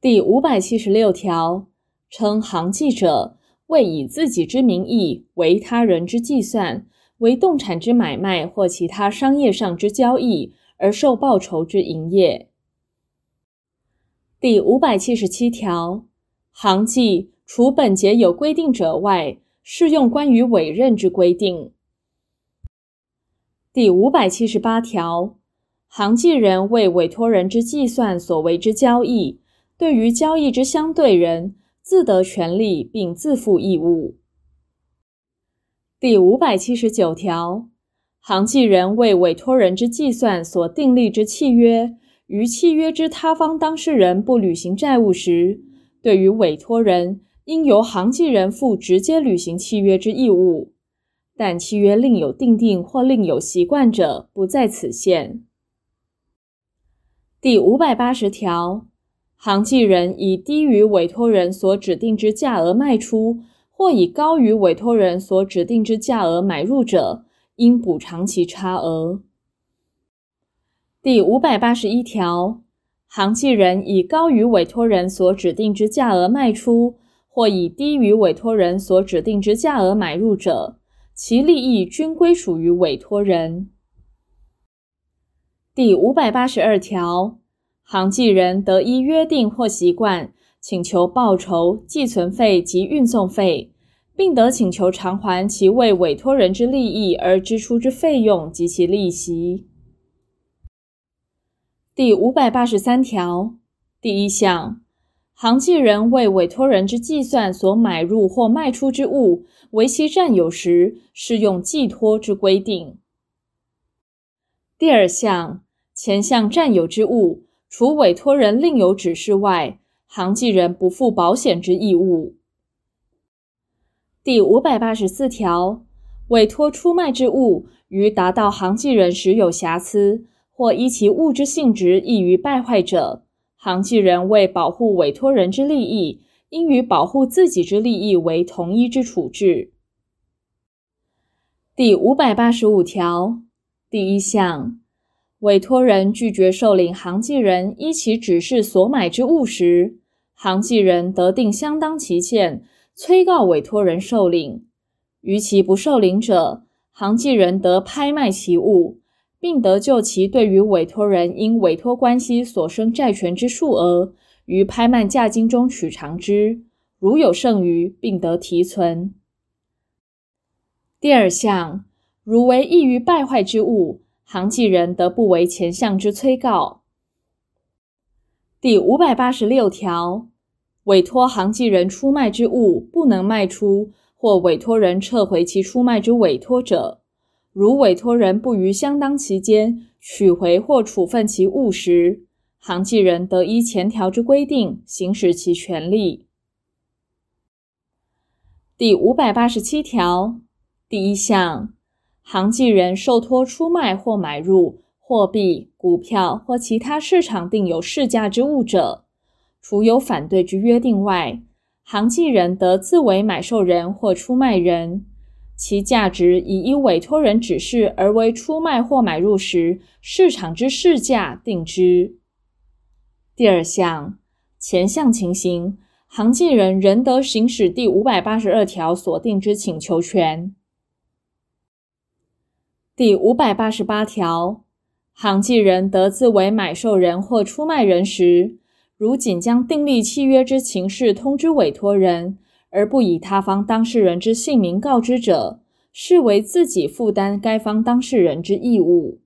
第五百七十六条，称行迹者，为以自己之名义为他人之计算，为动产之买卖或其他商业上之交易而受报酬之营业。第五百七十七条，行迹除本节有规定者外，适用关于委任之规定。第五百七十八条，行迹人为委托人之计算所为之交易，对于交易之相对人，自得权利并自负义务。第五百七十九条，行迹人为委托人之计算所订立之契约，于契约之他方当事人不履行债务时，对于委托人应由行迹人负直接履行契约之义务。但契约另有订定或另有习惯者，不在此限。第五百八十条，行迹人以低于委托人所指定之价额卖出，或以高于委托人所指定之价额买入者，应补偿其差额。第五百八十一条，行迹人以高于委托人所指定之价额卖出，或以低于委托人所指定之价额买入者，其利益均归属于委托人。第五百八十二条，行迹人得依约定或习惯请求报酬、寄存费及运送费，并得请求偿还其为委托人之利益而支出之费用及其利息。第五百八十三条第一项。行迹人为委托人之计算所买入或卖出之物为其占有时，适用寄托之规定。第二项，前项占有之物，除委托人另有指示外，行迹人不负保险之义务。第五百八十四条，委托出卖之物于达到行迹人时有瑕疵，或依其物之性质易于败坏者。行迹人为保护委托人之利益，应与保护自己之利益为同一之处置。第五百八十五条第一项，委托人拒绝受领行迹人依其指示所买之物时，行迹人得定相当期限，催告委托人受领。逾期不受领者，行迹人得拍卖其物。并得就其对于委托人因委托关系所生债权之数额，于拍卖价金中取偿之，如有剩余，并得提存。第二项，如为易于败坏之物，行迹人得不为前项之催告。第五百八十六条，委托行迹人出卖之物不能卖出，或委托人撤回其出卖之委托者。如委托人不于相当期间取回或处分其物时，行迹人得依前条之规定行使其权利。第五百八十七条第一项，行迹人受托出卖或买入货币、股票或其他市场定有市价之物者，除有反对之约定外，行迹人得自为买受人或出卖人。其价值以依委托人指示而为出卖或买入时市场之市价定之。第二项，前项情形，行迹人仍得行使第五百八十二条所定之请求权。第五百八十八条，行迹人得自为买受人或出卖人时，如仅将订立契约之情事通知委托人。而不以他方当事人之姓名告知者，视为自己负担该方当事人之义务。